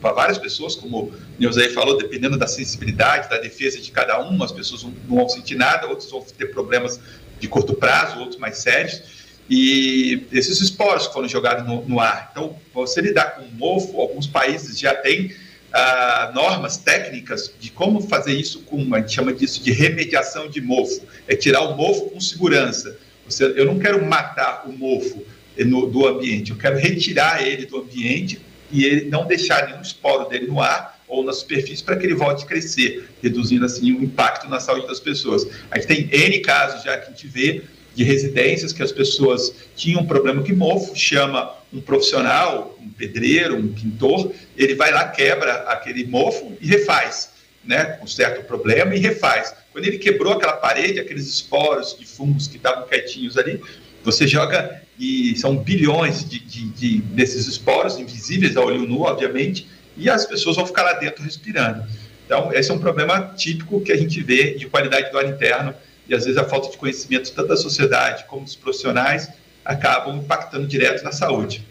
para várias pessoas, como o Neuzaí falou, dependendo da sensibilidade, da defesa de cada um, as pessoas não, vão sentir nada, outros vão ter problemas de curto prazo, outros mais sérios. E esses esporos foram jogados no, no ar. Então, você lidar com mofo, alguns países já têm ah, normas técnicas de como fazer isso com, a gente chama disso de remediação de mofo, é tirar o mofo com segurança. Você, eu não quero matar o mofo no, do ambiente, eu quero retirar ele do ambiente e ele não deixar nenhum esporo dele no ar ou na superfície para que ele volte a crescer, reduzindo assim o impacto na saúde das pessoas. A gente tem N casos já que a gente vê de residências que as pessoas tinham um problema com mofo, chama um profissional, um pedreiro, um pintor, ele vai lá, quebra aquele mofo e refaz, né, com certo problema e refaz. Quando ele quebrou aquela parede, aqueles esporos de fungos que estavam quietinhos ali, você joga e são bilhões de, de, de, desses esporos, invisíveis ao olho nu, obviamente, e as pessoas vão ficar lá dentro respirando. Então, esse é um problema típico que a gente vê de qualidade do ar interno e às vezes a falta de conhecimento tanto da sociedade como dos profissionais acabam impactando direto na saúde.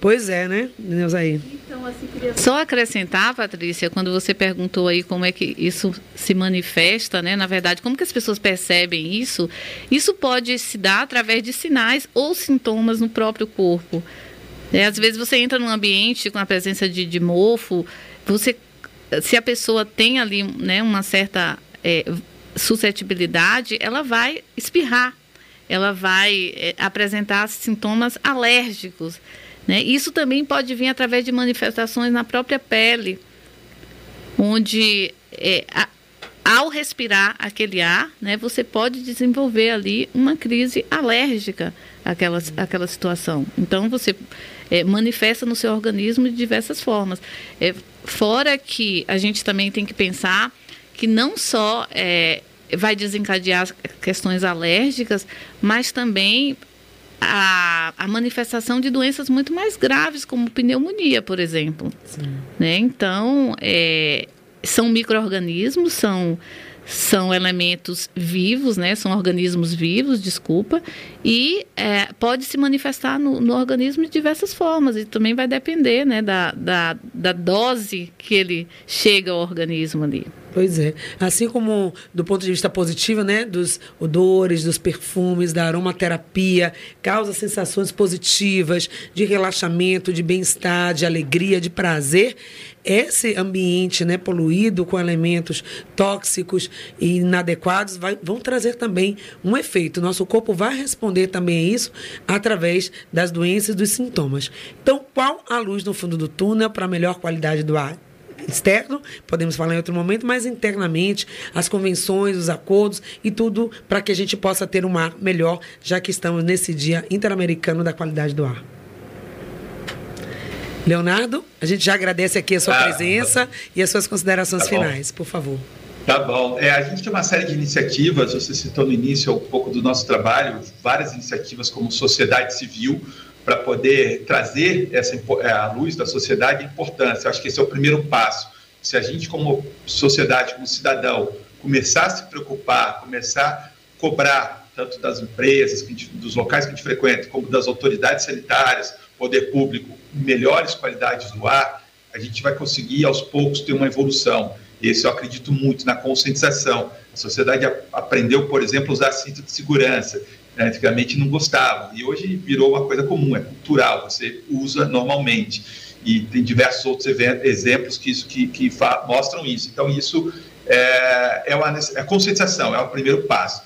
Pois é, né, Neuzaí? Então, assim, queria só acrescentar, Patrícia, quando você perguntou aí como é que isso se manifesta, né? Na verdade, como que as pessoas percebem isso? Isso pode se dar através de sinais ou sintomas no próprio corpo. É, às vezes você entra num ambiente com a presença de, de mofo, você, se a pessoa tem ali né, uma certa é, suscetibilidade, ela vai espirrar, ela vai é, apresentar sintomas alérgicos. Né? Isso também pode vir através de manifestações na própria pele, onde é, a, ao respirar aquele ar, né, você pode desenvolver ali uma crise alérgica àquela, àquela situação. Então, você é, manifesta no seu organismo de diversas formas. É, fora que a gente também tem que pensar que não só é, vai desencadear questões alérgicas, mas também a, a, manifestação de doenças muito mais graves, como pneumonia, por exemplo. Né? Então, é, são micro-organismos, são são elementos vivos, né? São organismos vivos, desculpa, e é, pode se manifestar no, no, organismo de diversas formas e também vai depender, né, da, da, da dose que ele chega ao organismo ali. Pois é. Assim como do ponto de vista positivo, né, dos odores, dos perfumes, da aromaterapia, causa sensações positivas de relaxamento, de bem-estar, de alegria, de prazer. Esse ambiente, né, poluído com elementos tóxicos e inadequados vai, vão trazer também um efeito. Nosso corpo vai responder também a isso através das doenças e dos sintomas. Então, qual a luz no fundo do túnel para melhor qualidade do ar? externo, podemos falar em outro momento, mas internamente, as convenções, os acordos e tudo para que a gente possa ter um ar melhor, já que estamos nesse Dia Interamericano da Qualidade do Ar. Leonardo, a gente já agradece aqui a sua ah, presença tá e as suas considerações tá finais, por favor. Tá bom. É, a gente tem uma série de iniciativas, você citou no início um pouco do nosso trabalho, várias iniciativas como sociedade civil, para poder trazer essa é, a luz da sociedade a importância. Eu acho que esse é o primeiro passo. Se a gente, como sociedade, como cidadão, começar a se preocupar, começar a cobrar tanto das empresas, dos locais que a gente frequenta, como das autoridades sanitárias, poder público, melhores qualidades do ar, a gente vai conseguir aos poucos ter uma evolução. Esse eu acredito muito na conscientização. A sociedade aprendeu, por exemplo, a usar cinto de segurança né, antigamente não gostavam, e hoje virou uma coisa comum, é cultural, você usa normalmente. E tem diversos outros exemplos que, isso, que, que mostram isso. Então, isso é, é uma é conscientização, é o primeiro passo.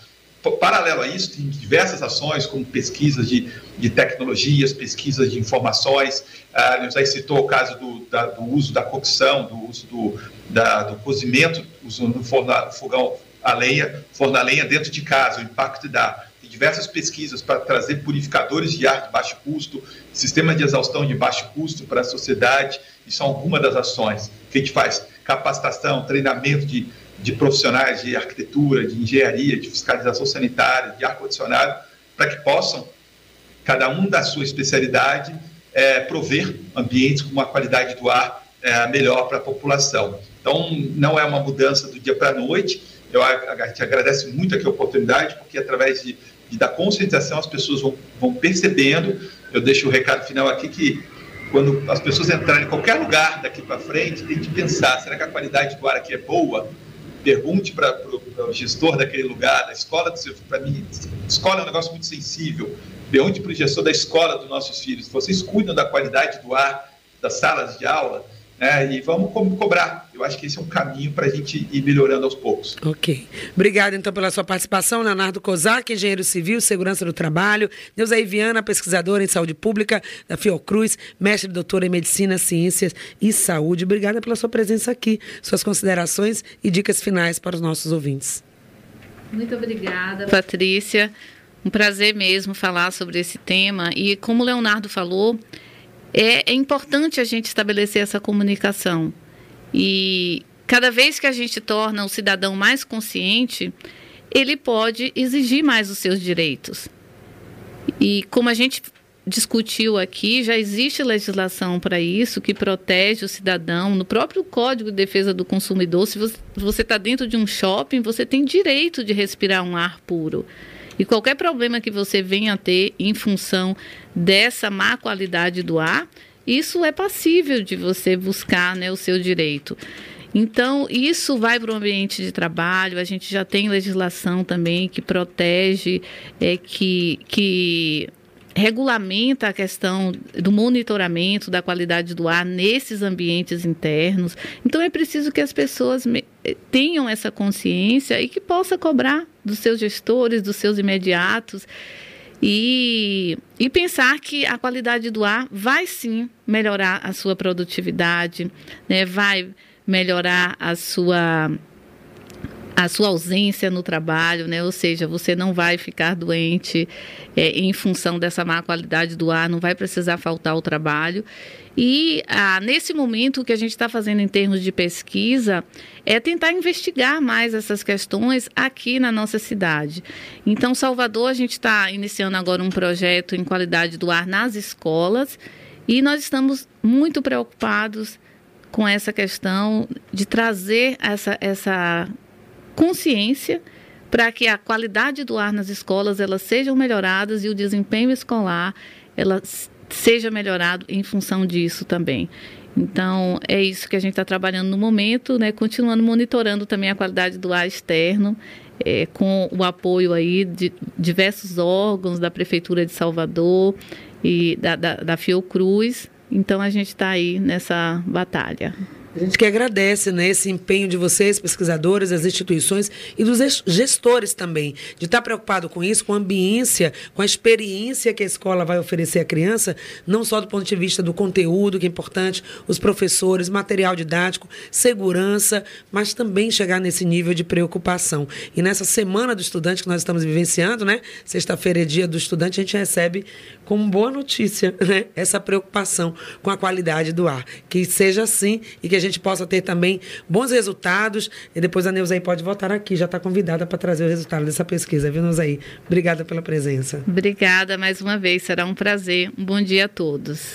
Paralelo a isso, tem diversas ações, como pesquisas de, de tecnologias, pesquisas de informações. Ah, a gente citou o caso do, da, do uso da cocção, do uso do, da, do cozimento, usando fogão a lenha, forno a lenha dentro de casa, o impacto da diversas pesquisas para trazer purificadores de ar de baixo custo, sistema de exaustão de baixo custo para a sociedade, e são algumas das ações que a gente faz. Capacitação, treinamento de, de profissionais de arquitetura, de engenharia, de fiscalização sanitária, de ar-condicionado, para que possam, cada um da sua especialidade, é, prover ambientes com uma qualidade do ar é, melhor para a população. Então, não é uma mudança do dia para a noite, eu a, te agradece muito aqui a oportunidade, porque através de e da conscientização as pessoas vão, vão percebendo. Eu deixo o recado final aqui que quando as pessoas entrarem em qualquer lugar daqui para frente, tem que pensar: será que a qualidade do ar aqui é boa? Pergunte para o gestor daquele lugar, da escola. Para mim, escola é um negócio muito sensível. Pergunte para o gestor da escola dos nossos filhos: vocês cuidam da qualidade do ar das salas de aula? Né? E vamos co cobrar. Eu acho que esse é um caminho para a gente ir melhorando aos poucos. Ok. Obrigada, então, pela sua participação. Leonardo Kozak, engenheiro civil, segurança do trabalho. Neuza Viana, pesquisadora em saúde pública da Fiocruz, mestre e doutora em medicina, ciências e saúde. Obrigada pela sua presença aqui, suas considerações e dicas finais para os nossos ouvintes. Muito obrigada, Patrícia. Um prazer mesmo falar sobre esse tema. E como o Leonardo falou, é, é importante a gente estabelecer essa comunicação. E cada vez que a gente torna o cidadão mais consciente, ele pode exigir mais os seus direitos. E como a gente discutiu aqui, já existe legislação para isso que protege o cidadão. No próprio Código de Defesa do Consumidor, se você está dentro de um shopping, você tem direito de respirar um ar puro. E qualquer problema que você venha a ter em função dessa má qualidade do ar, isso é passível de você buscar né, o seu direito. Então, isso vai para o ambiente de trabalho, a gente já tem legislação também que protege, é, que, que regulamenta a questão do monitoramento da qualidade do ar nesses ambientes internos. Então é preciso que as pessoas tenham essa consciência e que possa cobrar dos seus gestores, dos seus imediatos e, e pensar que a qualidade do ar vai sim melhorar a sua produtividade, né? vai melhorar a sua a sua ausência no trabalho, né? Ou seja, você não vai ficar doente é, em função dessa má qualidade do ar, não vai precisar faltar ao trabalho. E ah, nesse momento o que a gente está fazendo em termos de pesquisa é tentar investigar mais essas questões aqui na nossa cidade. Então, Salvador, a gente está iniciando agora um projeto em qualidade do ar nas escolas e nós estamos muito preocupados com essa questão de trazer essa, essa consciência para que a qualidade do ar nas escolas elas sejam melhoradas e o desempenho escolar ela seja melhorado em função disso também. Então, é isso que a gente está trabalhando no momento, né? continuando monitorando também a qualidade do ar externo, é, com o apoio aí de diversos órgãos da Prefeitura de Salvador e da, da, da Fiocruz. Então, a gente está aí nessa batalha. A gente que agradece né, esse empenho de vocês, pesquisadores, as instituições e dos gestores também, de estar preocupado com isso, com a ambiência, com a experiência que a escola vai oferecer à criança, não só do ponto de vista do conteúdo, que é importante, os professores, material didático, segurança, mas também chegar nesse nível de preocupação. E nessa semana do estudante que nós estamos vivenciando, né? Sexta-feira é dia do estudante, a gente recebe como boa notícia né, essa preocupação com a qualidade do ar. Que seja assim e que a gente possa ter também bons resultados. E depois a Neuza aí pode voltar aqui, já está convidada para trazer o resultado dessa pesquisa, viu, Neuza aí? Obrigada pela presença. Obrigada mais uma vez, será um prazer. Um bom dia a todos.